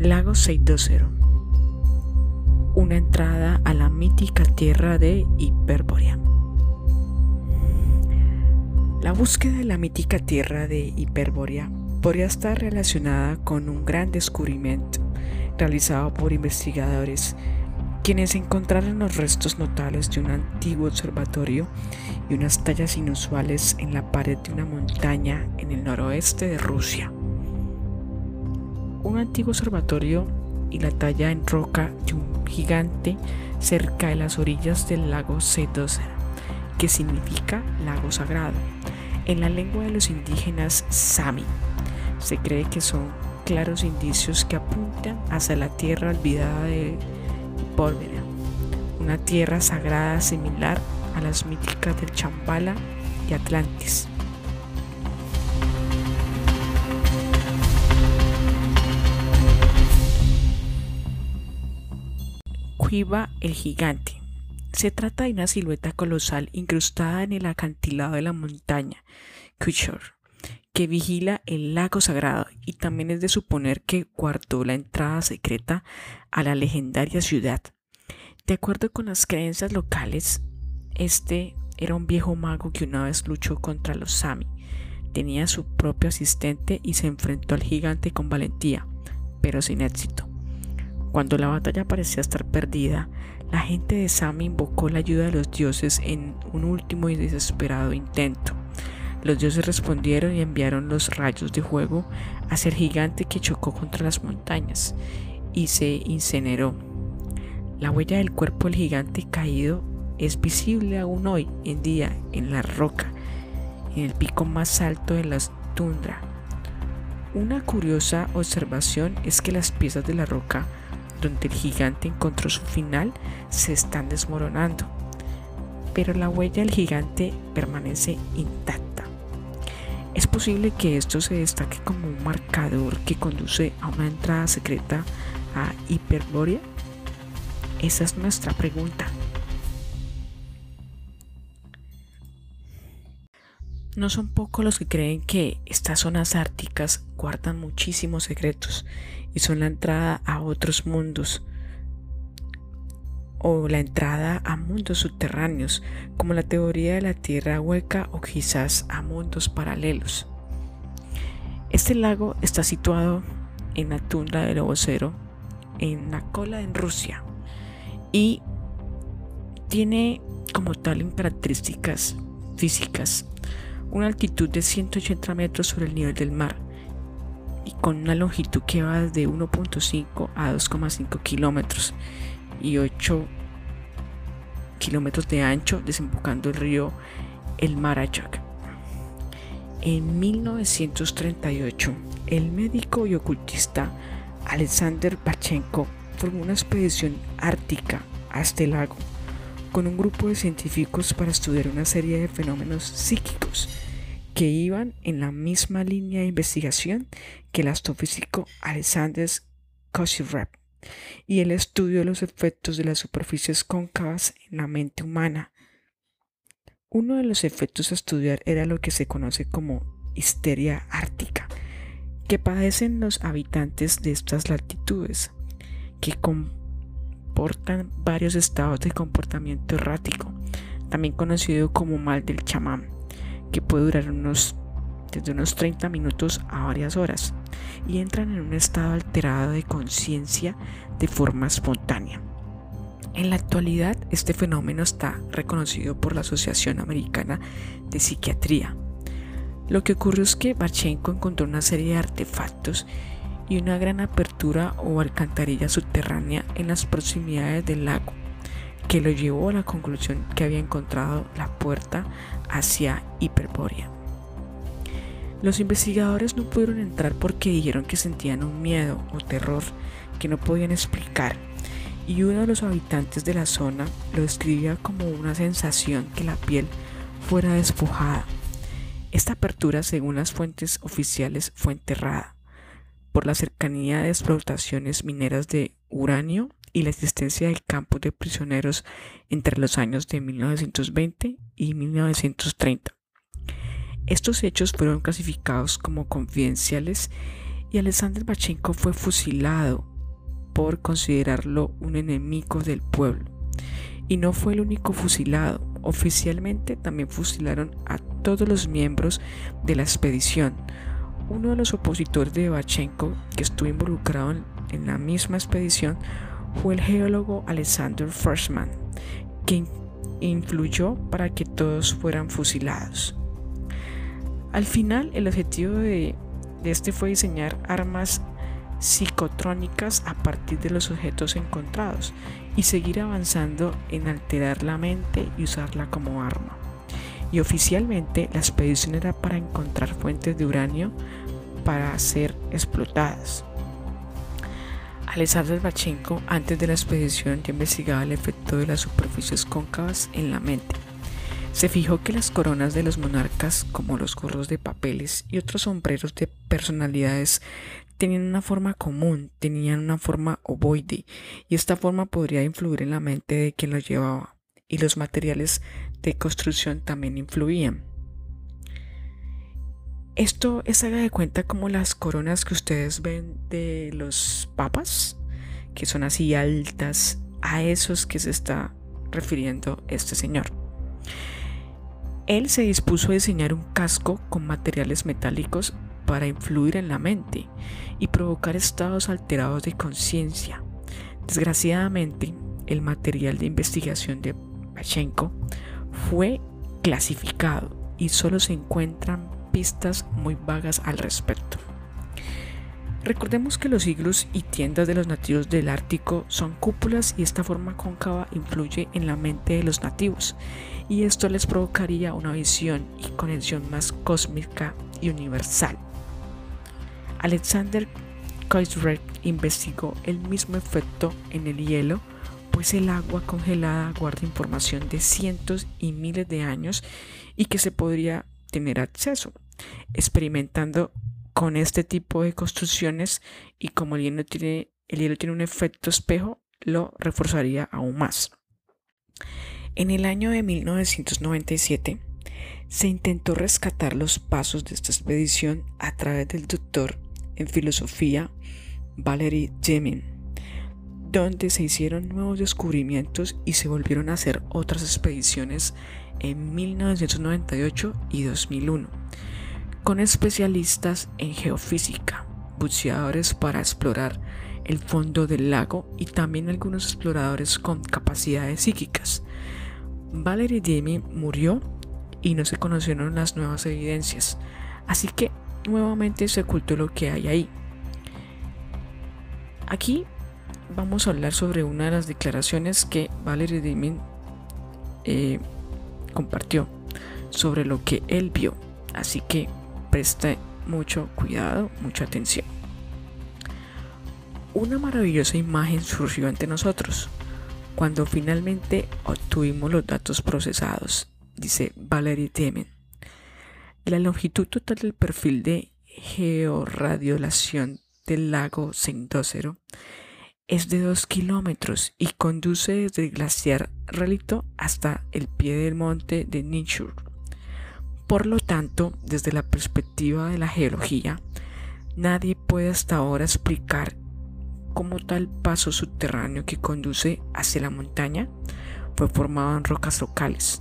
Lago 620. Una entrada a la mítica tierra de Hiperbórea. La búsqueda de la mítica tierra de Hiperbórea podría estar relacionada con un gran descubrimiento realizado por investigadores quienes encontraron los restos notables de un antiguo observatorio y unas tallas inusuales en la pared de una montaña en el noroeste de Rusia. Un antiguo observatorio y la talla en roca de un gigante cerca de las orillas del lago Sedosera, que significa lago sagrado, en la lengua de los indígenas Sami. Se cree que son claros indicios que apuntan hacia la tierra olvidada de Pólvora, una tierra sagrada similar a las míticas del Chambala y Atlantis. Cuiva el gigante. Se trata de una silueta colosal incrustada en el acantilado de la montaña Kuchor, que vigila el lago sagrado y también es de suponer que guardó la entrada secreta a la legendaria ciudad. De acuerdo con las creencias locales, este era un viejo mago que una vez luchó contra los Sami. Tenía su propio asistente y se enfrentó al gigante con valentía, pero sin éxito. Cuando la batalla parecía estar perdida, la gente de Sami invocó la ayuda de los dioses en un último y desesperado intento. Los dioses respondieron y enviaron los rayos de fuego hacia el gigante que chocó contra las montañas y se incineró. La huella del cuerpo del gigante caído es visible aún hoy en día en la roca, en el pico más alto de la tundra. Una curiosa observación es que las piezas de la roca donde el gigante encontró su final se están desmoronando, pero la huella del gigante permanece intacta. Es posible que esto se destaque como un marcador que conduce a una entrada secreta a Hiperbórea. Esa es nuestra pregunta. No son pocos los que creen que estas zonas árticas guardan muchísimos secretos y son la entrada a otros mundos o la entrada a mundos subterráneos, como la teoría de la Tierra hueca o quizás a mundos paralelos. Este lago está situado en la tundra del Cero, en la cola en Rusia, y tiene como tal características físicas una altitud de 180 metros sobre el nivel del mar y con una longitud que va de 1.5 a 2,5 kilómetros y 8 kilómetros de ancho desembocando el río el Marachak. En 1938, el médico y ocultista Alexander Pachenko formó una expedición ártica a este lago con un grupo de científicos para estudiar una serie de fenómenos psíquicos que iban en la misma línea de investigación que el astrofísico Alexander Koshirev y el estudio de los efectos de las superficies cóncavas en la mente humana. Uno de los efectos a estudiar era lo que se conoce como histeria ártica, que padecen los habitantes de estas latitudes, que comportan varios estados de comportamiento errático, también conocido como mal del chamán, que puede durar unos desde unos 30 minutos a varias horas y entran en un estado alterado de conciencia de forma espontánea. En la actualidad, este fenómeno está reconocido por la Asociación Americana de Psiquiatría. Lo que ocurrió es que Bachenko encontró una serie de artefactos y una gran apertura o alcantarilla subterránea en las proximidades del lago, que lo llevó a la conclusión que había encontrado la puerta hacia Hiperbórea. Los investigadores no pudieron entrar porque dijeron que sentían un miedo o terror que no podían explicar y uno de los habitantes de la zona lo describía como una sensación que la piel fuera despojada. Esta apertura, según las fuentes oficiales, fue enterrada por la cercanía de explotaciones mineras de uranio y la existencia de campos de prisioneros entre los años de 1920 y 1930. Estos hechos fueron clasificados como confidenciales y Alexander Bachenko fue fusilado por considerarlo un enemigo del pueblo. Y no fue el único fusilado. Oficialmente también fusilaron a todos los miembros de la expedición. Uno de los opositores de Bachenko, que estuvo involucrado en, la misma expedición, fue el geólogo Alexander Firstman, quien influyó para que todos fueran fusilados. Al final, el objetivo de, de este fue diseñar armas psicotrónicas a partir de los objetos encontrados y seguir avanzando en alterar la mente y usarla como arma. Y oficialmente la expedición era para encontrar fuentes de uranio para ser explotadas. Alexander Bachenko antes de la expedición ya investigaba el efecto de las superficies cóncavas en la mente. Se fijó que las coronas de los monarcas, como los gorros de papeles y otros sombreros de personalidades, tenían una forma común, tenían una forma ovoide, y esta forma podría influir en la mente de quien lo llevaba, y los materiales de construcción también influían. Esto es haga de cuenta como las coronas que ustedes ven de los papas, que son así altas, a esos que se está refiriendo este señor. Él se dispuso a diseñar un casco con materiales metálicos para influir en la mente y provocar estados alterados de conciencia. Desgraciadamente, el material de investigación de Pachenko fue clasificado y solo se encuentran pistas muy vagas al respecto. Recordemos que los iglus y tiendas de los nativos del Ártico son cúpulas y esta forma cóncava influye en la mente de los nativos y esto les provocaría una visión y conexión más cósmica y universal. Alexander Koisberg investigó el mismo efecto en el hielo, pues el agua congelada guarda información de cientos y miles de años y que se podría tener acceso. Experimentando con este tipo de construcciones y como el hielo tiene, el hielo tiene un efecto espejo, lo reforzaría aún más. En el año de 1997 se intentó rescatar los pasos de esta expedición a través del doctor en filosofía Valery Jemin, donde se hicieron nuevos descubrimientos y se volvieron a hacer otras expediciones en 1998 y 2001, con especialistas en geofísica, buceadores para explorar el fondo del lago y también algunos exploradores con capacidades psíquicas. Valery Jemin murió y no se conocieron las nuevas evidencias, así que nuevamente se ocultó lo que hay ahí. Aquí vamos a hablar sobre una de las declaraciones que Valery Dimin eh, compartió sobre lo que él vio. Así que preste mucho cuidado, mucha atención. Una maravillosa imagen surgió ante nosotros cuando finalmente obtuvimos los datos procesados, dice Valery Dimin. La longitud total del perfil de georradiolación del lago Sendócero es de 2 kilómetros y conduce desde el glaciar Relito hasta el pie del monte de Ninchur. Por lo tanto, desde la perspectiva de la geología, nadie puede hasta ahora explicar cómo tal paso subterráneo que conduce hacia la montaña fue formado en rocas locales,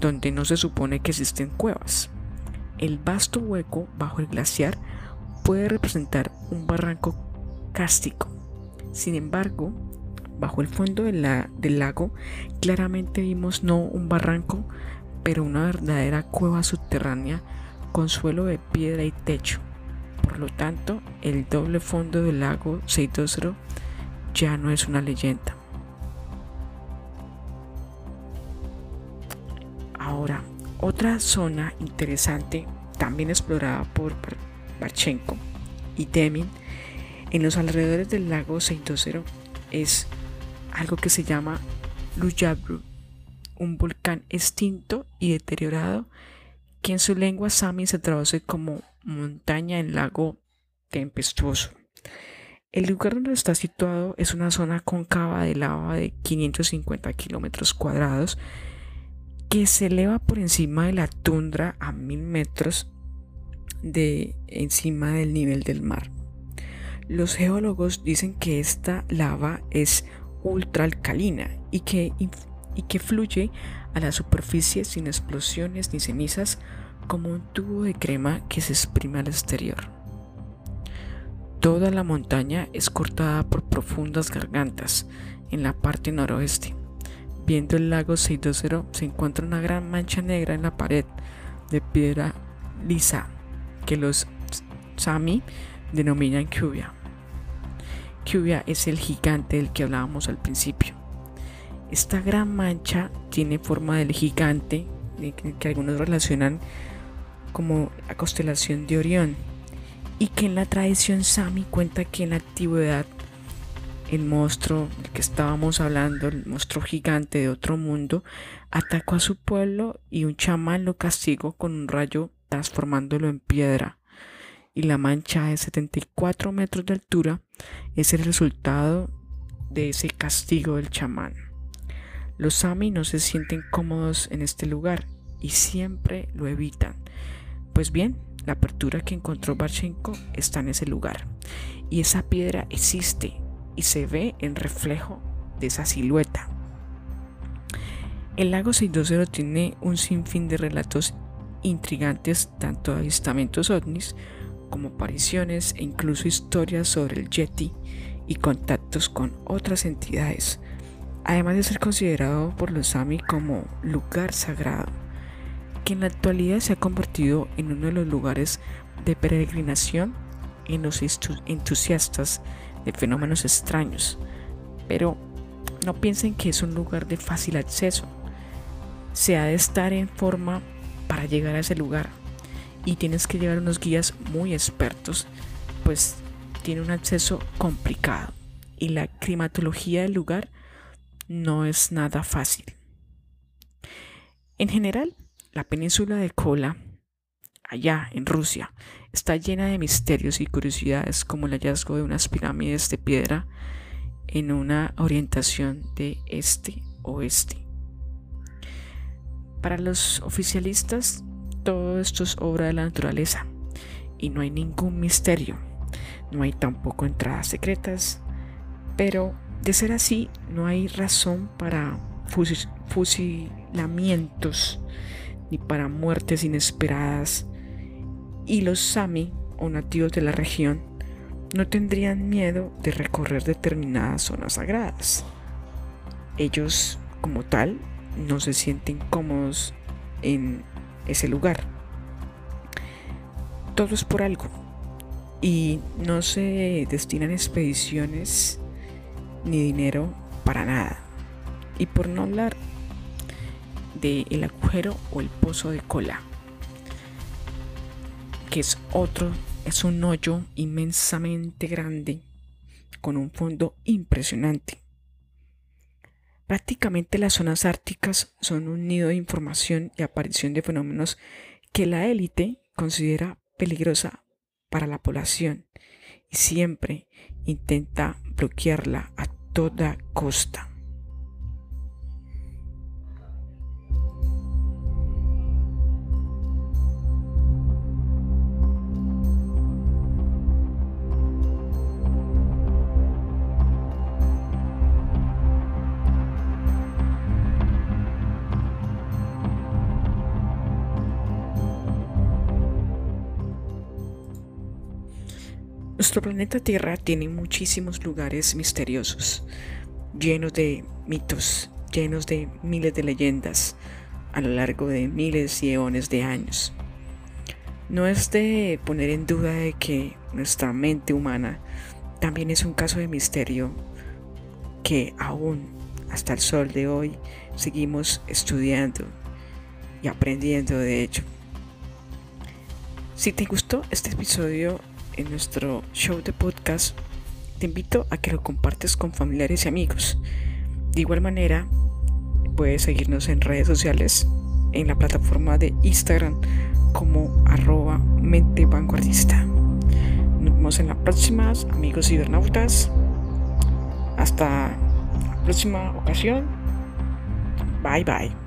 donde no se supone que existen cuevas. El vasto hueco bajo el glaciar puede representar un barranco cástico. Sin embargo, bajo el fondo del lago claramente vimos no un barranco, pero una verdadera cueva subterránea con suelo de piedra y techo. Por lo tanto, el doble fondo del lago 620 ya no es una leyenda. Ahora, otra zona interesante, también explorada por Bachenko y Demin, en los alrededores del lago 620 es algo que se llama Luyabru, un volcán extinto y deteriorado que en su lengua sami se traduce como montaña en lago tempestuoso. El lugar donde está situado es una zona cóncava de lava de 550 kilómetros cuadrados que se eleva por encima de la tundra a mil metros de encima del nivel del mar. Los geólogos dicen que esta lava es ultra alcalina y que, y que fluye a la superficie sin explosiones ni cenizas como un tubo de crema que se exprime al exterior. Toda la montaña es cortada por profundas gargantas en la parte noroeste. Viendo el lago 620 se encuentra una gran mancha negra en la pared de piedra lisa que los Sami denominan Cubia. Cubia es el gigante del que hablábamos al principio. Esta gran mancha tiene forma del gigante que algunos relacionan como la constelación de Orión y que en la tradición Sami cuenta que en la antigüedad el monstruo del que estábamos hablando, el monstruo gigante de otro mundo, atacó a su pueblo y un chamán lo castigó con un rayo transformándolo en piedra. Y la mancha de 74 metros de altura es el resultado de ese castigo del chamán. Los Sami no se sienten cómodos en este lugar y siempre lo evitan. Pues bien, la apertura que encontró Barchenko está en ese lugar y esa piedra existe y se ve en reflejo de esa silueta. El lago 620 tiene un sinfín de relatos intrigantes, tanto de avistamientos ovnis como apariciones e incluso historias sobre el Yeti y contactos con otras entidades, además de ser considerado por los Sami como lugar sagrado, que en la actualidad se ha convertido en uno de los lugares de peregrinación en los entusiastas de fenómenos extraños, pero no piensen que es un lugar de fácil acceso. Se ha de estar en forma para llegar a ese lugar y tienes que llevar unos guías muy expertos, pues tiene un acceso complicado y la climatología del lugar no es nada fácil. En general, la península de Kola, allá en Rusia, está llena de misterios y curiosidades como el hallazgo de unas pirámides de piedra en una orientación de este-oeste. Para los oficialistas, todo esto es obra de la naturaleza y no hay ningún misterio, no hay tampoco entradas secretas, pero de ser así no hay razón para fusilamientos ni para muertes inesperadas y los Sami o nativos de la región no tendrían miedo de recorrer determinadas zonas sagradas. Ellos como tal no se sienten cómodos en ese lugar. Todo es por algo. Y no se destinan expediciones ni dinero para nada. Y por no hablar del el agujero o el pozo de cola, que es otro, es un hoyo inmensamente grande con un fondo impresionante Prácticamente las zonas árticas son un nido de información y aparición de fenómenos que la élite considera peligrosa para la población y siempre intenta bloquearla a toda costa. Nuestro planeta Tierra tiene muchísimos lugares misteriosos, llenos de mitos, llenos de miles de leyendas a lo largo de miles y eones de años. No es de poner en duda de que nuestra mente humana también es un caso de misterio que aún hasta el sol de hoy seguimos estudiando y aprendiendo de ello. Si te gustó este episodio en nuestro show de podcast, te invito a que lo compartes con familiares y amigos. De igual manera, puedes seguirnos en redes sociales, en la plataforma de Instagram como arroba mente vanguardista. Nos vemos en la próxima, amigos cibernautas. Hasta la próxima ocasión. Bye bye.